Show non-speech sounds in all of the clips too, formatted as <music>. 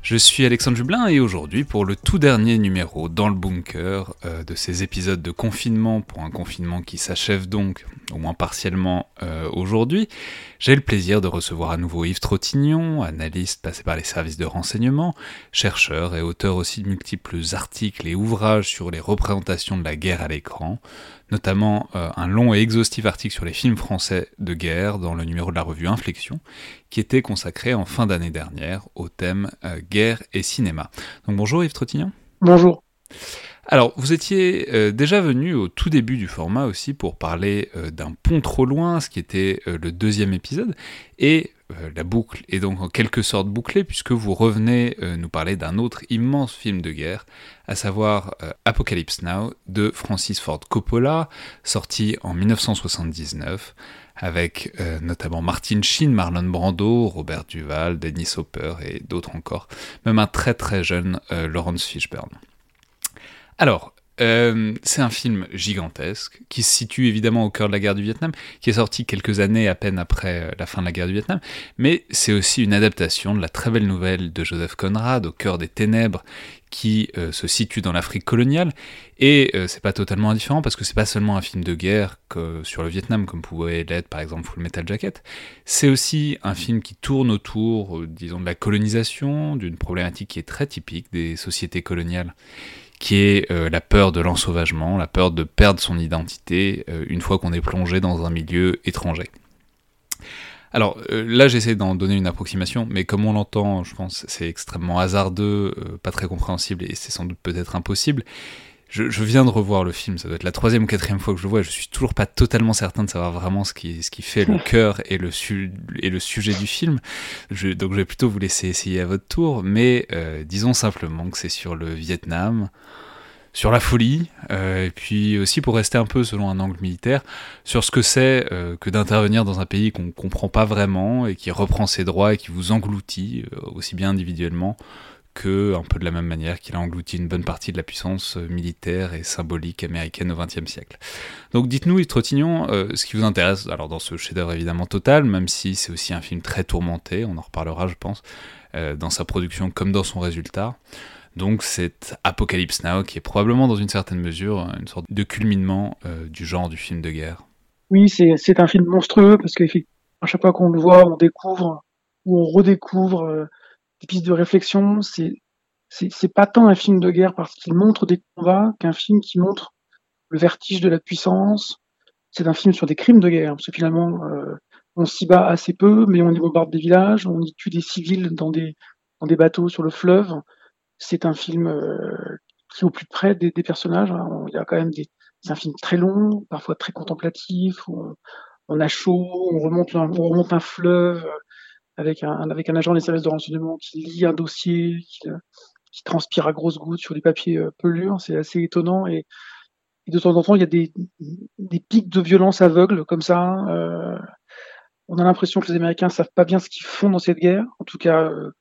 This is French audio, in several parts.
Je suis Alexandre Jublin et aujourd'hui pour le tout dernier numéro dans le bunker euh, de ces épisodes de confinement pour un confinement qui s'achève donc au moins partiellement euh, aujourd'hui, j'ai le plaisir de recevoir à nouveau Yves Trottignon, analyste passé par les services de renseignement, chercheur et auteur aussi de multiples articles et ouvrages sur les représentations de la guerre à l'écran, notamment euh, un long et exhaustif article sur les films français de guerre dans le numéro de la revue Inflexion, qui était consacré en fin d'année dernière au thème euh, guerre et cinéma. Donc bonjour Yves Trottignon. Bonjour. Alors, vous étiez euh, déjà venu au tout début du format aussi pour parler d'un pont trop loin, ce qui était le deuxième épisode, et la boucle est donc en quelque sorte bouclée puisque vous revenez nous parler d'un autre immense film de guerre, à savoir Apocalypse Now de Francis Ford Coppola, sorti en 1979 avec euh, notamment Martin Sheen, Marlon Brando, Robert Duval, Dennis Hopper et d'autres encore, même un très très jeune euh, Laurence Fishburne. Alors, euh, c'est un film gigantesque qui se situe évidemment au cœur de la guerre du Vietnam, qui est sorti quelques années à peine après euh, la fin de la guerre du Vietnam, mais c'est aussi une adaptation de la très belle nouvelle de Joseph Conrad, Au cœur des ténèbres, qui euh, se situe dans l'Afrique coloniale. Et c'est pas totalement indifférent parce que c'est pas seulement un film de guerre que, sur le Vietnam, comme pouvait l'être par exemple Full Metal Jacket, c'est aussi un film qui tourne autour, disons, de la colonisation, d'une problématique qui est très typique des sociétés coloniales qui est euh, la peur de l'ensauvagement, la peur de perdre son identité euh, une fois qu'on est plongé dans un milieu étranger. Alors euh, là j'essaie d'en donner une approximation, mais comme on l'entend, je pense c'est extrêmement hasardeux, pas très compréhensible et c'est sans doute peut-être impossible. Je, viens de revoir le film, ça doit être la troisième ou quatrième fois que je le vois, je suis toujours pas totalement certain de savoir vraiment ce qui, ce qui fait le <laughs> cœur et le, et le sujet du film. Je, donc je vais plutôt vous laisser essayer à votre tour, mais euh, disons simplement que c'est sur le Vietnam, sur la folie, euh, et puis aussi pour rester un peu selon un angle militaire, sur ce que c'est euh, que d'intervenir dans un pays qu'on comprend pas vraiment et qui reprend ses droits et qui vous engloutit, aussi bien individuellement un peu de la même manière qu'il a englouti une bonne partie de la puissance euh, militaire et symbolique américaine au XXe siècle. Donc dites-nous, Trottignon, euh, ce qui vous intéresse, alors dans ce chef-d'œuvre évidemment total, même si c'est aussi un film très tourmenté, on en reparlera je pense, euh, dans sa production comme dans son résultat. Donc c'est Apocalypse Now qui est probablement dans une certaine mesure une sorte de culminement du genre du film de guerre. Oui, c'est un film monstrueux parce qu'à chaque fois qu'on le voit, on découvre ou on redécouvre des pistes de réflexion. C'est c'est pas tant un film de guerre parce qu'il montre des combats qu'un film qui montre le vertige de la puissance. C'est un film sur des crimes de guerre parce que finalement euh, on s'y bat assez peu, mais on y bombarde des villages, on y tue des civils dans des dans des bateaux sur le fleuve. C'est un film euh, qui est au plus près des, des personnages. Hein. Il y a quand même des c'est un film très long, parfois très contemplatif. On, on a chaud, on remonte on remonte un fleuve avec un, avec un agent des services de renseignement qui lit un dossier, qui, qui transpire à grosses gouttes sur des papiers euh, pelures. C'est assez étonnant. Et, de temps en temps, il y a des, des pics de violence aveugles comme ça. Euh, on a l'impression que les Américains savent pas bien ce qu'ils font dans cette guerre. En tout cas, euh,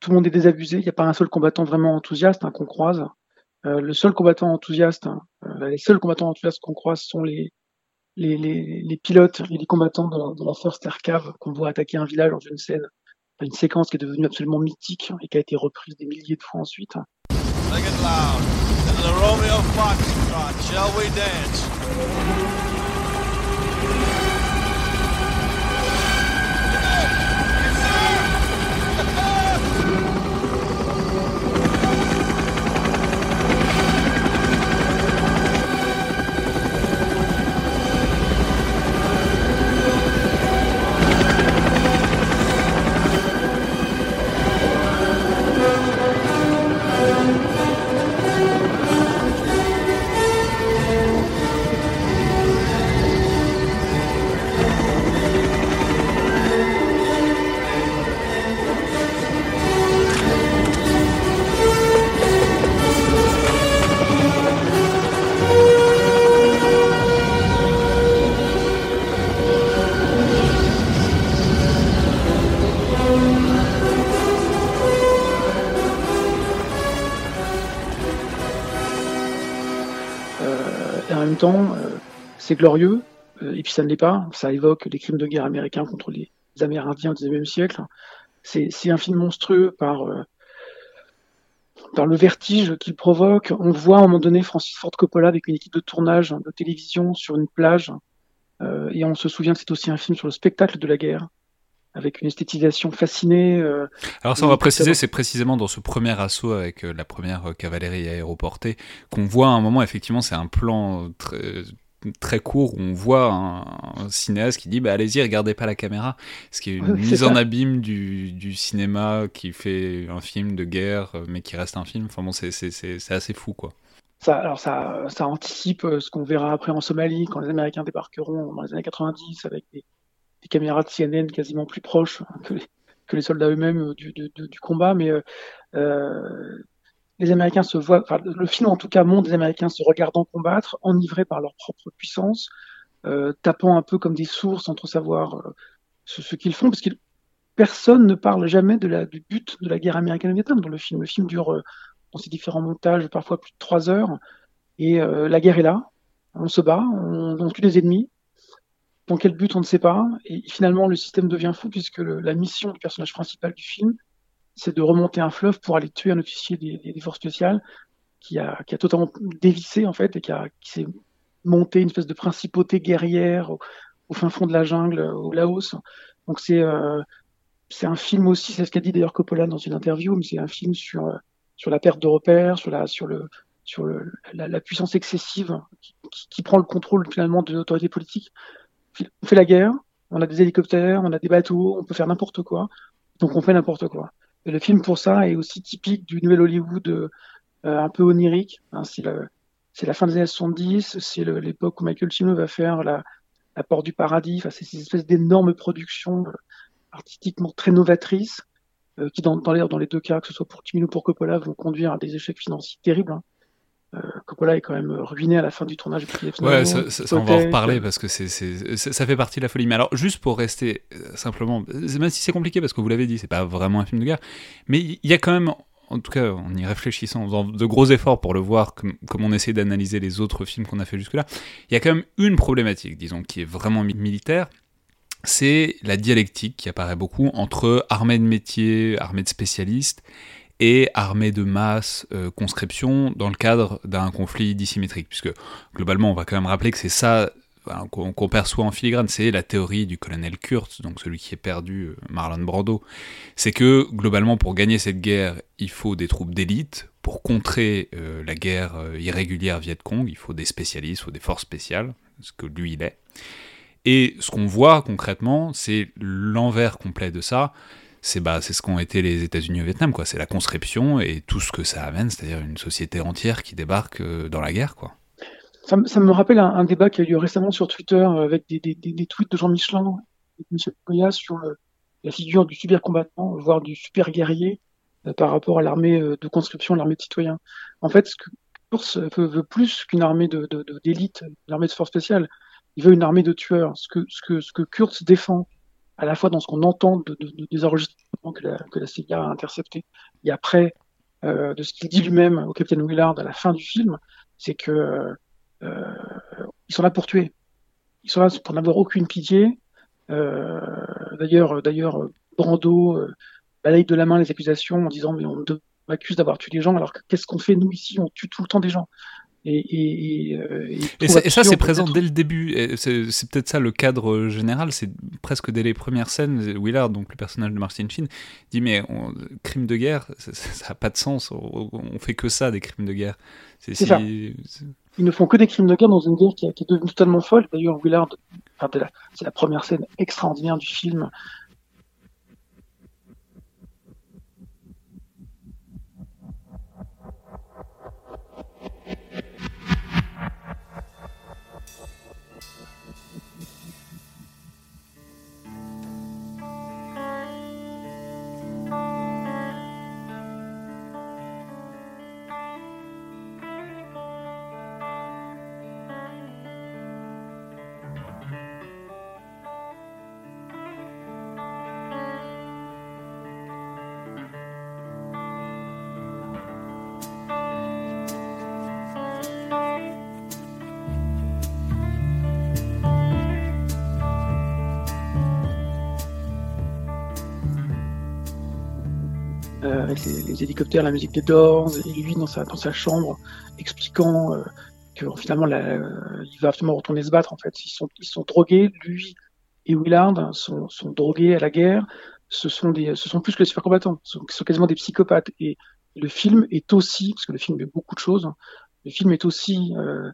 tout le monde est désabusé. Il n'y a pas un seul combattant vraiment enthousiaste hein, qu'on croise. Euh, le seul combattant enthousiaste, hein, euh, les seuls combattants enthousiastes qu'on croise sont les, les, pilotes et les combattants de, de la First Air Cave qu'on voit attaquer un village dans une scène une séquence qui est devenue absolument mythique et qui a été reprise des milliers de fois ensuite. Euh, c'est glorieux, euh, et puis ça ne l'est pas. Ça évoque les crimes de guerre américains contre les Amérindiens au XIXe siècle. C'est un film monstrueux par, euh, par le vertige qu'il provoque. On voit à un moment donné Francis Ford Coppola avec une équipe de tournage de télévision sur une plage, et on se souvient que c'est aussi un film sur le spectacle de la guerre avec une esthétisation fascinée. Alors ça, on va préciser, c'est précisément dans ce premier assaut avec la première cavalerie aéroportée qu'on voit à un moment, effectivement, c'est un plan très, très court où on voit un, cinéaste qui dit bah, allez-y, regardez pas la caméra, ce qui est une <laughs> mise en abîme du, du, cinéma qui fait un film de guerre, mais qui reste un film. Enfin bon, c'est assez fou, quoi. Ça, alors ça, ça anticipe ce qu'on verra après en Somalie, quand les Américains débarqueront dans les années 90 avec des des caméras de CNN quasiment plus proches que les, que les soldats eux-mêmes du, du, combat, mais euh, euh, les Américains se voient, le film en tout cas montre des Américains se regardant combattre, enivrés par leur propre puissance, euh, tapant un peu comme des sourds sans trop savoir euh, ce, qu'ils font, parce que personne ne parle jamais du but de la guerre américaine au Vietnam dans le film. Le film dure euh, dans ses différents montages parfois plus de trois heures, et euh, la guerre est là, on se bat, on, on tue des ennemis, dans quel but, on ne sait pas. Et finalement, le système devient fou puisque la mission du personnage principal du film, c'est de remonter un fleuve pour aller tuer un officier des, forces spéciales qui a, qui a totalement dévissé en fait et qui, qui s'est monté une espèce de principauté guerrière au, fin fond de la jungle, au Laos. Donc c'est euh, c'est un film aussi, c'est ce qu'a dit d'ailleurs Coppola dans une interview, mais c'est un film sur sur la perte de repères, sur la sur le sur la, puissance excessive qui, prend le contrôle finalement de l'autorité politique on fait la guerre, on a des hélicoptères, on a des bateaux, on peut faire n'importe quoi, donc on fait n'importe quoi. Le film pour ça est aussi typique du nouvel Hollywood euh, un peu onirique. Hein, c'est la fin des années 70, c'est l'époque où Michael Cimino va faire la, Porte du Paradis. Enfin, c'est ces espèces d'énormes productions euh, artistiquement très novatrices euh, qui, dans les deux cas, que ce soit pour Cimino ou pour Coppola, vont conduire à des échecs financiers terribles. Hein. Euh, Coppola est quand même ruiné à la fin du tournage. Ouais, ça, ça, on va en reparler parce que c'est, ça fait partie de la folie. Mais alors, juste pour rester euh, simplement, même si c'est compliqué parce que vous l'avez dit, c'est pas vraiment un film de guerre, mais il y a quand même, en tout cas en y réfléchissant, en faisant de gros efforts pour le voir, comme, comme on essaie d'analyser les autres films qu'on a fait jusque-là, il y a quand même une problématique, disons, qui est vraiment militaire, c'est la dialectique qui apparaît beaucoup entre armée de métier, armée de spécialistes, et armée de masse, euh, conscription, dans le cadre d'un conflit dissymétrique. Puisque globalement, on va quand même rappeler que c'est ça qu'on perçoit en filigrane, c'est la théorie du colonel Kurtz, donc celui qui est perdu, euh, Marlon Brando. C'est que globalement, pour gagner cette guerre, il faut des troupes d'élite. Pour contrer euh, la guerre irrégulière Viet Cong, il faut des spécialistes ou des forces spéciales, ce que lui il est. Et ce qu'on voit concrètement, c'est l'envers complet de ça, c'est bah, ce qu'ont été les États-Unis au Vietnam, quoi. C'est la conscription et tout ce que ça amène, c'est-à-dire une société entière qui débarque euh, dans la guerre, quoi. Ça, me rappelle un, débat qui a eu lieu récemment sur Twitter euh, avec des, tweets de Jean Michelin et de Michel Goya sur la figure du super combattant, voire du super guerrier euh, par rapport à l'armée de conscription, l'armée de citoyens. En fait, ce que Kurz veut, plus qu'une armée de, d'élite, une armée de force spéciale, il veut une armée de tueurs. Ce que, ce que, ce que Kurtz défend, à la fois dans ce qu'on entend de, de, des enregistrements que la, que CIA a interceptés et après euh, de ce qu'il dit lui-même au capitaine Willard à la fin du film, c'est que euh, ils sont là pour tuer. Ils sont là pour n'avoir aucune pitié. Euh, d'ailleurs, d'ailleurs, Brando, balaye de la main les accusations en disant mais on m'accuse d'avoir tué des gens, alors qu'est-ce qu'on fait nous ici? On tue tout le temps des gens. Et, et, euh, et, ça, c'est présent dès le début. C'est peut-être ça le cadre général. C'est presque dès les premières scènes. Willard, donc le personnage de Martin Sheen, dit Mais crime de guerre, <laughs> ça n'a pas de sens. On, fait que ça, des crimes de guerre. C'est ça. Ils ne font que des crimes de guerre dans une guerre qui, qui est devenue totalement folle. D'ailleurs, Willard, enfin, c'est la première scène extraordinaire du film les, hélicoptères, la musique des Doors, et lui dans sa, dans sa chambre, expliquant euh, que finalement euh, il va absolument retourner se battre. En fait, ils sont, ils sont drogués, lui et Willard sont, sont drogués à la guerre. Ce sont, des, ce sont plus que des super combattants, ce sont, quasiment des psychopathes. Et le film est aussi, parce que le film est beaucoup de choses, le film est aussi euh,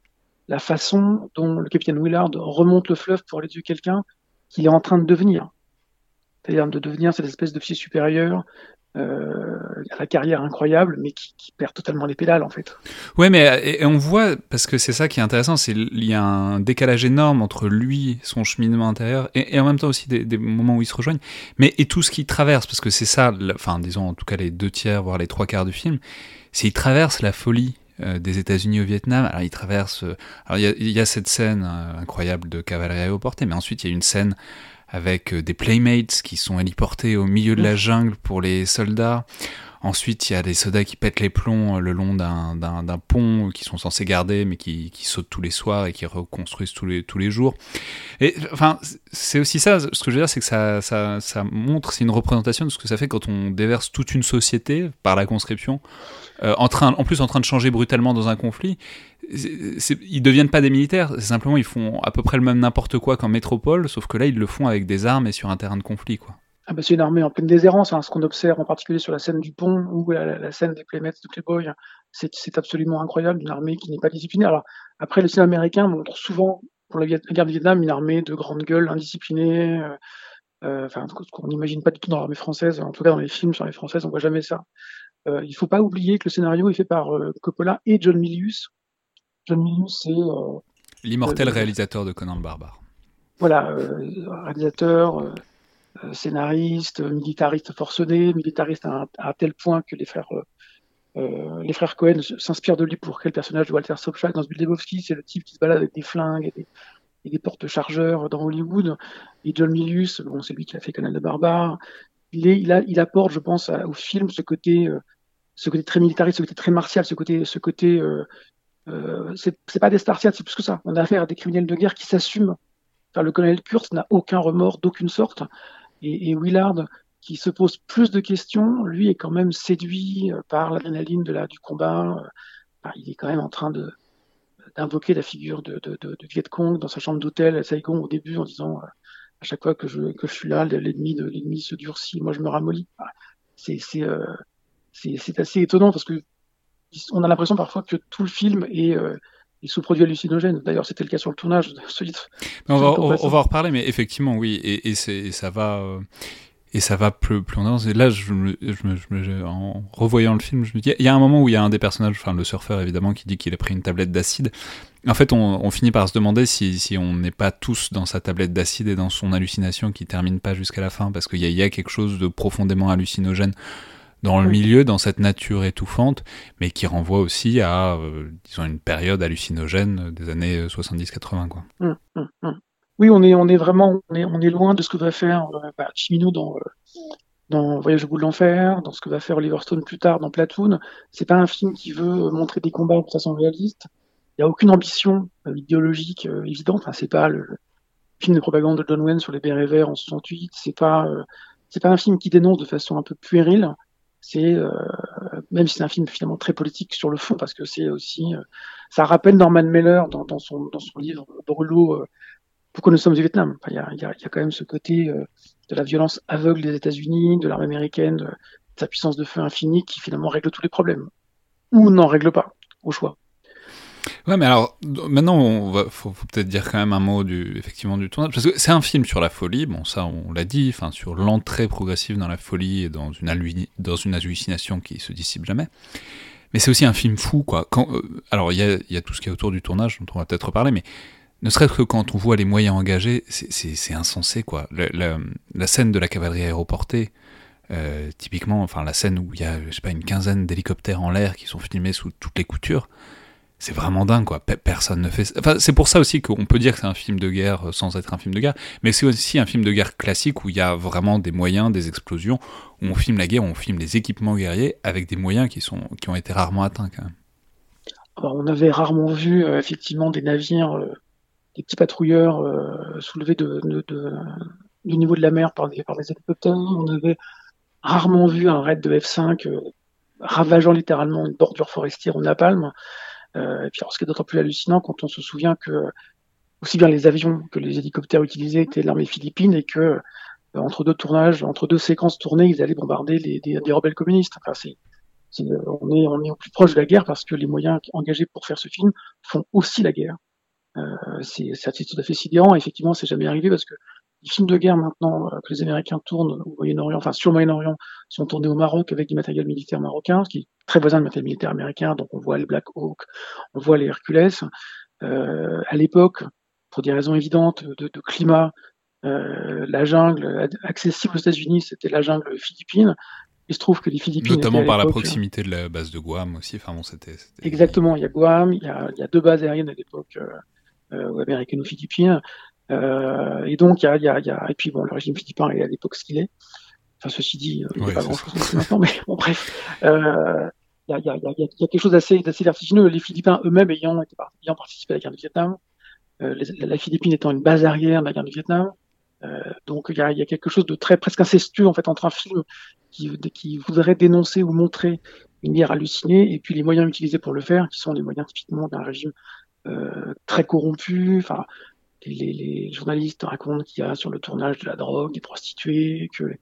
la façon dont le capitaine Willard remonte le fleuve pour aller tuer quelqu'un qu'il est en train de devenir. C'est-à-dire de devenir cette espèce d'officier supérieur euh, la carrière incroyable, mais qui, perd totalement les pédales en fait. Ouais, mais et, on voit parce que c'est ça qui est intéressant, c'est il y a un décalage énorme entre lui, son cheminement intérieur, et, en même temps aussi des, moments où ils se rejoignent, mais et tout ce qu'il traverse, parce que c'est ça, enfin disons en tout cas les deux tiers, voire les trois quarts du film, c'est il traverse la folie euh, des États-Unis au Vietnam. Alors il traverse. Euh, alors il y, a cette scène incroyable de cavalerie aéroportée, mais ensuite il y a une scène avec euh, des playmates qui sont héliportés au milieu de la jungle pour les soldats. Ensuite, il y a des soldats qui pètent les plombs euh, le long d'un pont qui sont censés garder, mais qui, qui, sautent tous les soirs et qui reconstruisent tous les, tous les jours. Et enfin, c'est aussi ça, ce que je veux dire, c'est que ça, ça, ça montre, c'est une représentation de ce que ça fait quand on déverse toute une société par la conscription, euh, en, train, en plus en train de changer brutalement dans un conflit ils deviennent pas des militaires, simplement ils font à peu près le même n'importe quoi qu'en métropole, sauf que là ils le font avec des armes et sur un terrain de conflit quoi. Ah bah c'est une armée en pleine déshérence, hein, ce qu'on observe en particulier sur la scène du pont ou la, scène des Playmates de Playboy, c'est absolument incroyable, une armée qui n'est pas disciplinée. Alors après le cinéma américain montre souvent pour la, guerre du Vietnam une armée de grande gueule, indisciplinée, euh, euh, ce qu'on n'imagine pas du tout dans l'armée française, en tout cas dans les films sur les françaises on voit jamais ça. Euh, il faut pas oublier que le scénario est fait par euh, Coppola et John Milius, John Milius, c'est. Euh, L'immortel euh, réalisateur de Conan le Barbare. Voilà, euh, réalisateur, scénariste, militariste forcené, militariste à, à, tel point que les frères. les frères Cohen s'inspirent de lui pour créer le personnage de Walter Sobchak dans Zbildebowski. C'est le type qui se balade avec des flingues et des, porte-chargeurs dans Hollywood. Et John Milius, bon, c'est lui qui a fait Conan le Barbare. Il, est, il, a, il apporte, je pense, au film ce côté, ce côté très militariste, ce côté très martial, ce côté, ce côté euh, c'est pas des Spartiates, c'est plus que ça. On a affaire à des criminels de guerre qui s'assument. Enfin, le colonel Kurtz n'a aucun remords d'aucune sorte. Et, Willard, qui se pose plus de questions, lui est quand même séduit euh, par l'adrénaline de la, du combat. Euh, enfin, il est quand même en train de d'invoquer la figure de, de, de, de, Viet Cong dans sa chambre d'hôtel à Saigon au début en disant euh, à chaque fois que je, que je suis là, l'ennemi de l'ennemi se durcit, moi je me ramollis. C'est c'est euh, c'est assez étonnant parce que on a l'impression parfois que tout le film est, euh, sous-produit hallucinogène. D'ailleurs, c'était le cas sur le tournage. De on, va, on, va, en reparler, mais effectivement, oui, et, et, ça va. Euh, et ça va plus, plus en avance. Et là, je me, je me, en revoyant le film, je me dis, il y a un moment où il y a un des personnages, enfin le surfeur évidemment, qui dit qu'il a pris une tablette d'acide. En fait, on, on, finit par se demander si, si on n'est pas tous dans sa tablette d'acide et dans son hallucination qui termine pas jusqu'à la fin, parce qu'il y, y, a quelque chose de profondément hallucinogène dans le milieu, dans cette nature étouffante, mais qui renvoie aussi à, euh, disons, une période hallucinogène des années 70-80, quoi. Hum, hum, hum. Oui, on est, on est vraiment, on est, on est loin de ce que va faire euh, bah, Chimino dans, euh, dans Voyage au bout de l'enfer, dans ce que va faire Oliver Stone plus tard dans Platoon. C'est pas un film qui veut montrer des combats de façon réaliste. Il n'y a aucune ambition idéologique évidente. Enfin, c'est pas le film de propagande de John Wayne sur les bérets verts en 68. C'est pas c'est pas un film qui dénonce de façon un peu puérile. C'est euh, même si c'est un film finalement très politique sur le fond, parce que c'est aussi, euh, ça rappelle Norman Mailer dans, dans, son dans son livre Brûlot. Euh, pourquoi nous sommes au Vietnam Il y, a, y, y, a, quand même ce côté de la violence aveugle des États-Unis, de l'armée américaine, de sa puissance de feu infinie qui finalement règle tous les problèmes ou n'en règle pas au choix. Ouais, mais alors maintenant, on va, faut, peut-être dire quand même un mot du, effectivement, du tournage, parce que c'est un film sur la folie. Bon, ça, on l'a dit, enfin, sur l'entrée progressive dans la folie et dans une, dans une hallucination qui se dissipe jamais. Mais c'est aussi un film fou, quoi. Euh, alors, il y a, y a, tout ce qui est autour du tournage, dont on va peut-être reparler, mais ne serait-ce que quand on voit les moyens engagés, c'est insensé, quoi. La, scène de la cavalerie aéroportée, euh, typiquement, enfin, la scène où il y a, je sais pas, une quinzaine d'hélicoptères en l'air qui sont filmés sous toutes les coutures c'est vraiment dingue quoi. Personne ne fait. Enfin, c'est pour ça aussi qu'on peut dire que c'est un film de guerre euh, sans être un film de guerre, mais c'est aussi un film de guerre classique où il y a vraiment des moyens, des explosions, où on filme la guerre, où on filme les équipements guerriers avec des moyens qui sont qui ont été rarement atteints quand même. Alors, on avait rarement vu euh, effectivement des navires, euh, des petits patrouilleurs soulevés de, du niveau de la mer par des, par des hélicoptères. On avait rarement vu un raid de F5 euh, ravageant littéralement une bordure forestière au napalm. Euh, et puis alors, ce qui est d'autant plus hallucinant quand on se souvient que aussi bien les avions que les hélicoptères utilisés étaient l'armée philippine et que euh, entre deux tournages, entre deux séquences tournées, ils allaient bombarder les, des, des rebelles communistes. Enfin, c'est, c'est, on, est, on est au plus proche de la guerre parce que les moyens engagés pour faire ce film font aussi la guerre. Euh, c'est, c'est tout à fait sidérant. Effectivement, c'est jamais arrivé parce que les films de guerre maintenant euh, que les Américains tournent au Moyen-Orient, enfin sur le Moyen-Orient, sont tournés au Maroc avec du matériel militaire marocain, ce qui est très voisin du matériel militaire américain. Donc on voit les Black Hawk, on voit les Hercules. Euh, à l'époque, pour des raisons évidentes de, de climat, euh, la jungle accessible aux États-Unis, c'était la jungle philippine. Il se trouve que les Philippines. Notamment par la proximité de la base de Guam aussi. Enfin bon, c'était. Exactement. Il y a Guam, il y a, il y a deux bases aériennes à l'époque euh, américano-philippines. Euh, et donc, il y a, y, a, y a, et puis bon, le régime philippin est à l'époque ce qu'il est. Enfin, ceci dit, il n'y a pas grand-chose maintenant, mais bon, bref. Euh, il y, a, y, a, y, a, y a quelque chose d'assez vertigineux. Les Philippins eux-mêmes ayant, ayant participé à la guerre du Vietnam, euh, les, la Philippine étant une base arrière de la guerre du Vietnam, euh, donc il y, a, y a quelque chose de très presque incestueux en fait entre un film qui, qui voudrait dénoncer ou montrer une guerre hallucinée et puis les moyens utilisés pour le faire, qui sont des moyens typiquement d'un régime euh, très corrompu, enfin les, les, journalistes racontent qu'il y a sur le tournage de la drogue, des prostituées, que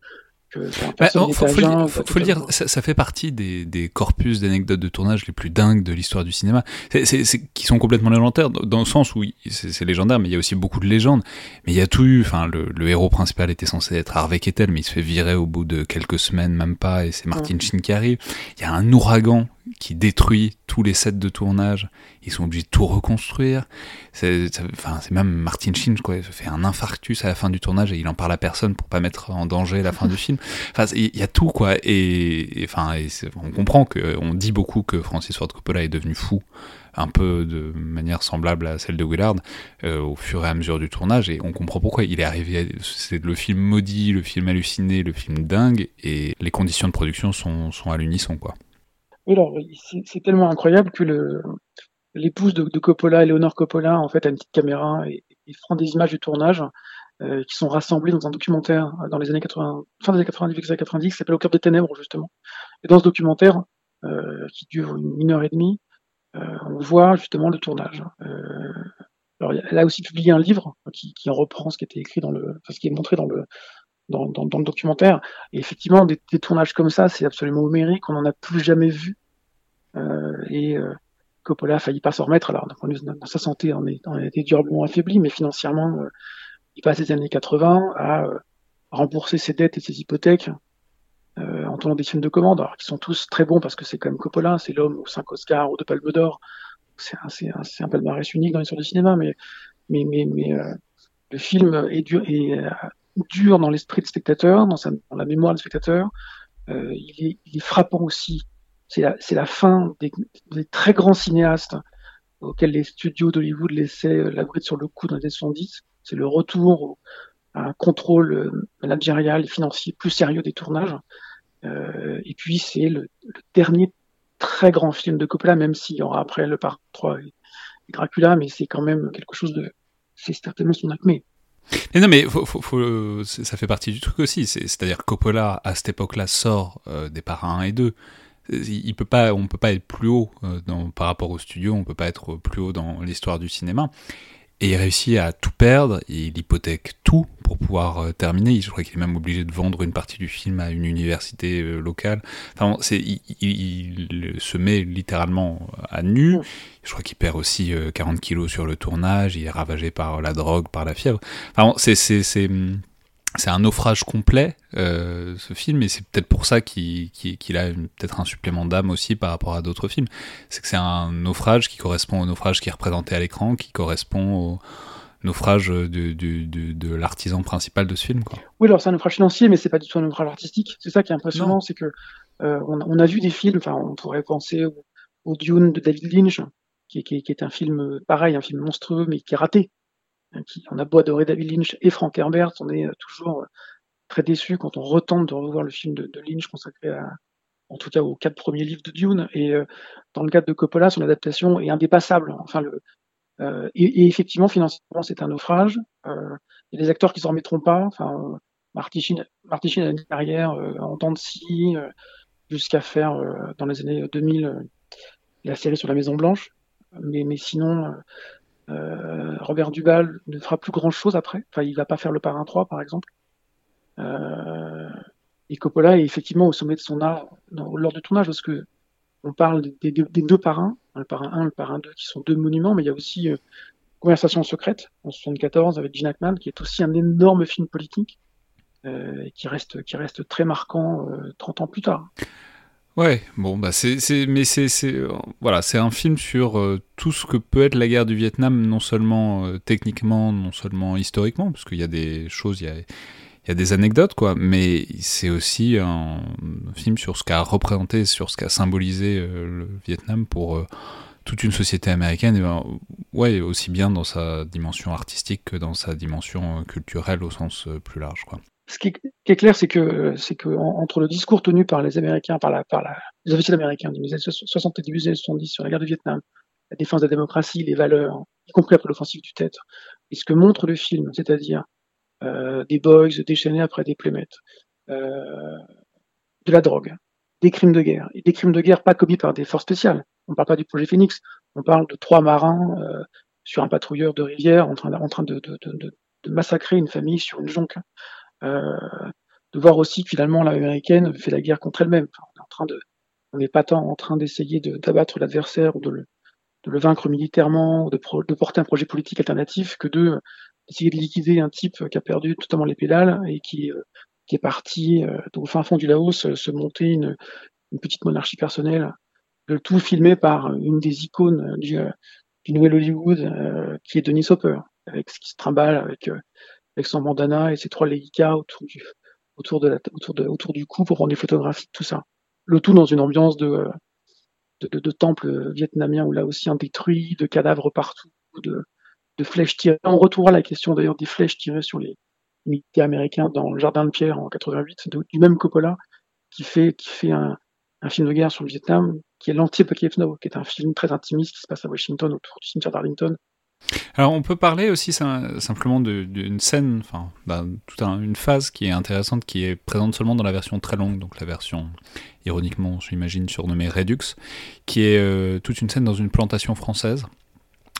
bah, faut, faut, le, faut, faut le dire, ça, ça, fait partie des, des corpus d'anecdotes de tournage les plus dingues de l'histoire du cinéma, c'est, qui sont complètement légendaires, dans le sens où c'est, légendaire, mais il y a aussi beaucoup de légendes. Mais il y a tout eu, enfin, le, le, héros principal était censé être Harvey Kettel, mais il se fait virer au bout de quelques semaines, même pas, et c'est Martin. Sheen qui arrive. Il y a un ouragan qui détruit tous les sets de tournage. Ils sont obligés de tout reconstruire. C'est, même Martin Sheen, quoi. Il se fait un infarctus à la fin du tournage et il en parle à personne pour pas mettre en danger la fin du film. Enfin, il y a tout, quoi. Et, enfin, on comprend que, on dit beaucoup que Francis Ford Coppola est devenu fou un peu de manière semblable à celle de Willard euh, au fur et à mesure du tournage et on comprend pourquoi il est arrivé c'est le film maudit le film halluciné le film dingue et les conditions de production sont, sont à l'unisson quoi c'est tellement incroyable que l'épouse de, Coppola, Eleonore Coppola, en fait, a une petite caméra et, prend des images du tournage euh, qui sont rassemblées dans un documentaire dans les années 80, fin des années 90, années 90, qui s'appelle Au cœur des ténèbres, justement. Et dans ce documentaire, euh, qui dure une, heure et demie, euh, on voit justement le tournage. Euh, alors, elle a aussi publié un livre qui, qui reprend ce qui était écrit dans le, ce qui est montré dans le, dans, le documentaire. Et effectivement, des, des tournages comme ça, c'est absolument homérique, on n'en a plus jamais vu. Euh, et euh, Coppola a failli pas s'en remettre. Alors, dans sa santé, on, est, on a été durablement affaibli, mais financièrement, euh, il passe les années 80 à rembourser ses dettes et ses hypothèques euh, en tournant des films de commande, alors qui sont tous très bons parce que c'est quand même Coppola, c'est l'homme aux 5 Oscars ou deux Palmes d'Or. C'est un, un, un palmarès unique dans l'histoire du cinéma, mais, mais, mais, mais euh, le film est dur, est, dur dans l'esprit du spectateur, dans, sa, dans, la mémoire du spectateur. Il, est, il, est, frappant aussi. C'est la, fin des, très grands cinéastes auxquels les studios d'Hollywood laissaient la bride sur le coup dans les années 70. C'est le retour à un contrôle euh, managérial et financier plus sérieux des tournages. Euh, et puis c'est le, dernier très grand film de Coppola, même s'il y aura après le Parc 3 et, et Dracula, mais c'est quand même quelque chose de... C'est certainement son acmé. Mais non, mais ça fait partie du truc aussi. C'est-à-dire Coppola, à cette époque-là, sort des parrains 1 et 2 il peut pas, on peut pas être plus haut dans, par rapport au studio, on peut pas être plus haut dans l'histoire du cinéma. Et il réussit à tout perdre, il hypothèque tout pour pouvoir euh, terminer. Je crois qu'il est même obligé de vendre une partie du film à une université euh, locale. Enfin, c'est, il, se met littéralement à nu. Je crois qu'il perd aussi 40 euh, kilos sur le tournage, il est ravagé par la drogue, par la fièvre. Enfin, c'est, c'est, c'est, c'est un naufrage complet, euh, ce film, et c'est peut-être pour ça qu'il a peut-être un supplément d'âme aussi par rapport à d'autres films. C'est que c'est un naufrage qui correspond au naufrage qui est représenté à l'écran, qui correspond au naufrage de, de, de, l'artisan principal de ce film. Quoi. Oui, alors c'est un naufrage financier, mais c'est pas du tout un naufrage artistique. C'est ça qui est impressionnant, c'est que euh, on, a vu des films, enfin on pourrait penser au, Dune de David Lynch, qui, qui, qui est un film pareil, un film monstrueux, mais qui est raté on a beau adorer David Lynch et Frank Herbert, on est euh, toujours euh, très déçu quand on retente de revoir le film de, Lynch consacré en tout cas aux quatre premiers livres de Dune. Et euh, dans le cadre de Coppola, son adaptation est indépassable. Et, effectivement, financièrement, c'est un naufrage. il y a des acteurs qui s'en remettront pas. Enfin, Marty Sheen, a une carrière en temps de scie jusqu'à faire dans les années 2000 la série sur la Maison Blanche. Mais sinon, euh, Robert Duvall ne fera plus grand chose après. Enfin, il va pas faire le parrain 3, par exemple. Euh, et Coppola est effectivement au sommet de son art lors du tournage, parce que on parle des, deux parrains, le parrain 1 et le parrain 2, qui sont deux monuments, mais il y a aussi euh, Conversation secrète en 74 avec Gene Hackman, qui est aussi un énorme film politique, et qui reste, qui reste très marquant 30 ans plus tard. Ouais, bon, bah c'est, mais c'est, voilà, c'est un film sur euh, tout ce que peut être la guerre du Vietnam, non seulement euh, techniquement, non seulement historiquement, parce qu'il y a des choses, il y a, y a des anecdotes, quoi, mais c'est aussi un film sur ce qu'a représenté, sur ce qu'a symbolisé euh, le Vietnam pour toute une société américaine, et ben, ouais, aussi bien dans sa dimension artistique que dans sa dimension culturelle au sens plus large, quoi est, clair, c'est que, c'est que entre le discours tenu par les Américains, par, la, par la, les officiels américains des années 60 et début des années 70 sur la guerre du Vietnam, la défense de la démocratie, les valeurs, y compris après l'offensive du Tête, et ce que montre le film, c'est-à-dire euh, des boys déchaînés après des plémettes, euh, de la drogue, des crimes de guerre, et des crimes de guerre pas commis par des forces spéciales. On ne parle pas du projet Phoenix, on parle de trois marins euh, sur un patrouilleur de rivière en train, en train de massacrer une famille sur une jonque. Euh, de voir aussi que finalement l'américaine fait la guerre contre elle-même. on est en train de, on n'est pas tant en train d'essayer d'abattre l'adversaire ou de le, de le, vaincre militairement ou de, de, porter un projet politique alternatif que de essayer de liquider un type qui a perdu totalement les pédales et qui, euh, qui est parti euh, au fin fond du Laos se monter une, une petite monarchie personnelle. Le tout filmé par une des icônes du, du Nouvel Hollywood, qui est Denis Hopper, avec ce qui se trimballe avec avec son bandana et ses trois léguicas autour du, autour, de la, autour, de, autour du cou pour prendre des photographies, tout ça. Le tout dans une ambiance de, de, de, temple vietnamien où là aussi un détruit, de cadavres partout, de, de flèches tirées. On retournera à la question d'ailleurs des flèches tirées sur les militaires américains dans le Jardin de Pierre en 88, du même Coppola, qui fait, qui fait un, film de guerre sur le Vietnam, qui est l'anti-Apocalypse qui est un film très intimiste qui se passe à Washington autour du cimetière d'Arlington, alors on peut parler aussi simplement d'une scène, enfin toute une phase qui est intéressante, qui est présente seulement dans la version très longue, donc la version ironiquement j'imagine surnommée Redux, qui est euh, toute une scène dans une plantation française,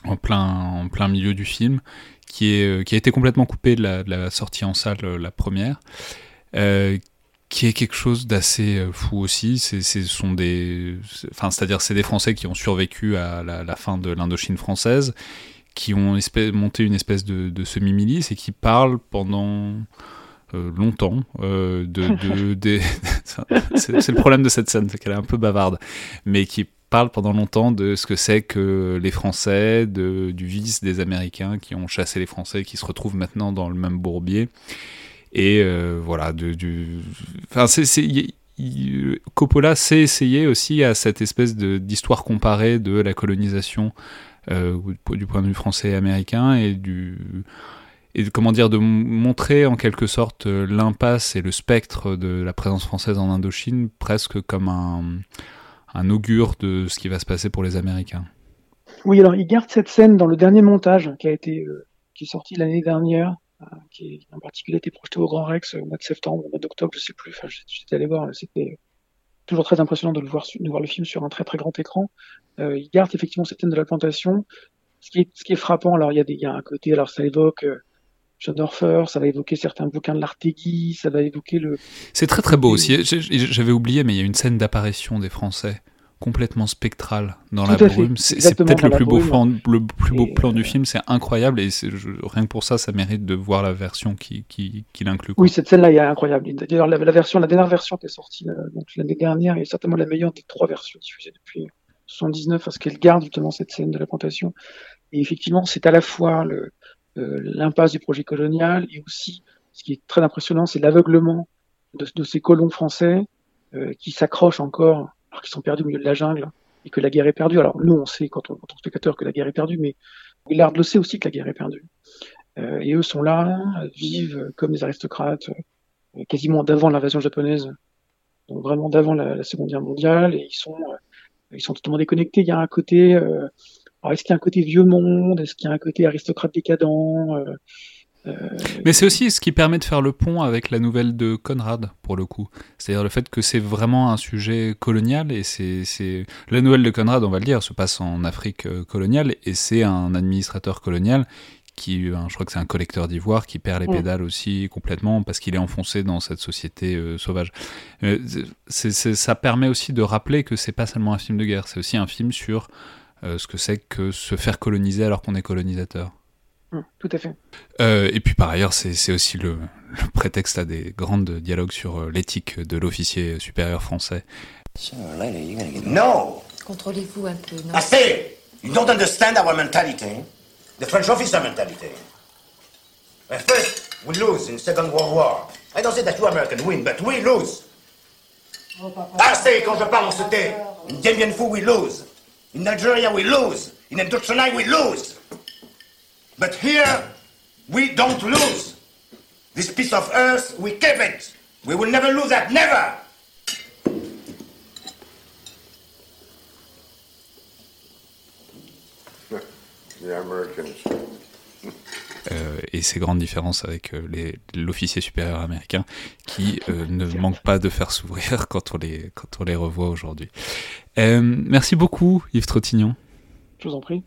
en plein, en plein milieu du film, qui, est, euh, qui a été complètement coupée de la, sortie en salle, euh, la première, qui est quelque chose d'assez fou aussi. C'est sont des, enfin c'est-à-dire c'est des Français qui ont survécu à la fin de l'Indochine française qui ont monté une espèce de, semi-milice et qui parlent pendant euh, longtemps euh, de, <laughs> <laughs> c'est le problème de cette scène, c'est qu'elle est un peu bavarde, mais qui parlent pendant longtemps de ce que c'est que les Français, de, du vice des Américains qui ont chassé les Français, qui se retrouvent maintenant dans le même bourbier. Et euh, voilà, de, du, enfin, Coppola s'est essayé aussi à cette espèce d'histoire comparée de la colonisation du point de vue français et américain, et du comment dire de montrer en quelque sorte euh, l'impasse et le spectre de la présence française en Indochine presque comme un, augure de ce qui va se passer pour les Américains. Oui, alors il garde cette scène dans le dernier montage qui a été euh, qui est sorti l'année dernière, qui en particulier été projeté au Grand Rex au mois de septembre, au mois d'octobre, je sais plus. Enfin, j'étais allé voir, c'était toujours très impressionnant de le voir, de voir le film sur un très très grand écran. Euh, il garde effectivement cette scène de la plantation. Ce qui est, ce qui est frappant, alors il y a des, il y a un côté, alors ça évoque euh, John Orfer, ça va évoquer certains bouquins de l'Artegui, ça va évoquer le. C'est très très beau aussi. J'avais oublié, mais il y a une scène d'apparition des Français complètement spectral dans la brume. C'est peut-être le plus beau plan, le plus beau plan du film. C'est incroyable et rien que pour ça, ça mérite de voir la version qui, qui, qui l'inclut. Oui, cette scène-là est incroyable. D'ailleurs, la, version, la dernière version qui est sortie euh, l'année dernière est certainement la meilleure des trois versions diffusées depuis 79 parce qu'elle garde justement cette scène de la plantation. Et effectivement, c'est à la fois euh, l'impasse du projet colonial et aussi, ce qui est très impressionnant, c'est l'aveuglement de, de, ces colons français euh, qui s'accrochent encore alors qu'ils sont perdus au milieu de la jungle et que la guerre est perdue. Alors nous, on sait quand on, est spectateur que la guerre est perdue, mais Willard le sait aussi que la guerre est perdue. Euh, et eux sont là, vivent comme des aristocrates, euh, quasiment d'avant l'invasion japonaise, donc vraiment d'avant la, Seconde Guerre mondiale, et ils sont, euh, ils sont totalement déconnectés. Il y a un côté, alors est-ce qu'il y a un côté vieux monde, est-ce qu'il y a un côté aristocrate décadent? Euh, Mais c'est aussi ce qui permet de faire le pont avec la nouvelle de Conrad, pour le coup. C'est-à-dire le fait que c'est vraiment un sujet colonial, et c'est... La nouvelle de Conrad, on va le dire, se passe en Afrique euh, coloniale, et c'est un administrateur colonial qui, euh, je crois que c'est un collecteur d'ivoire, qui perd les mm. pédales aussi complètement parce qu'il est enfoncé dans cette société sauvage. ça permet aussi de rappeler que c'est pas seulement un film de guerre, c'est aussi un film sur ce que c'est que se faire coloniser alors qu'on est colonisateur. Hum, tout à fait. Euh, et puis par ailleurs, c'est aussi le, le, prétexte à des grandes dialogues sur euh, l'éthique de l'officier supérieur français. No! Contrôlez-vous un peu, non? I say, you don't understand our mentality. The French officer mentality. At first, we lose in Second World War. I don't say that you American win, but we lose. Say, quand je parle, on se tait. In Dien Bien Phu, we lose. In Algeria, we lose. In Indochina, we lose. But here, we don't lose. This piece of earth, we keep it. We will never lose that, never! <laughs> The Americans. Euh, et ces grandes différences avec euh, l'officier supérieur américain qui euh, ne manque pas de faire s'ouvrir <laughs> quand, on les, quand on les revoit aujourd'hui. Euh, merci beaucoup Yves Trottignon. Je vous en prie.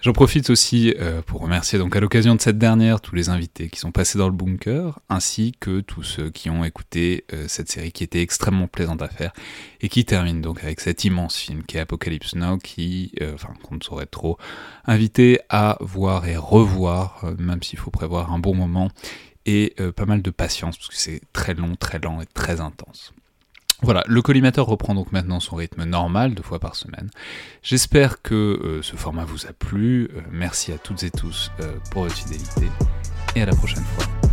J'en profite aussi euh, pour remercier donc à l'occasion de cette dernière tous les invités qui sont passés dans le bunker, ainsi que tous ceux qui ont écouté euh, cette série qui était extrêmement plaisante à faire et qui termine donc avec cet immense film qui est Apocalypse Now, qui, euh, enfin, qu'on ne saurait trop inviter à voir et revoir, même s'il faut prévoir un bon moment et pas mal de patience parce que c'est très long, très lent et très intense. Voilà, le collimateur reprend donc maintenant son rythme normal, deux fois par semaine. J'espère que euh, ce format vous a plu. Euh, merci à toutes et tous euh, pour votre fidélité et à la prochaine fois.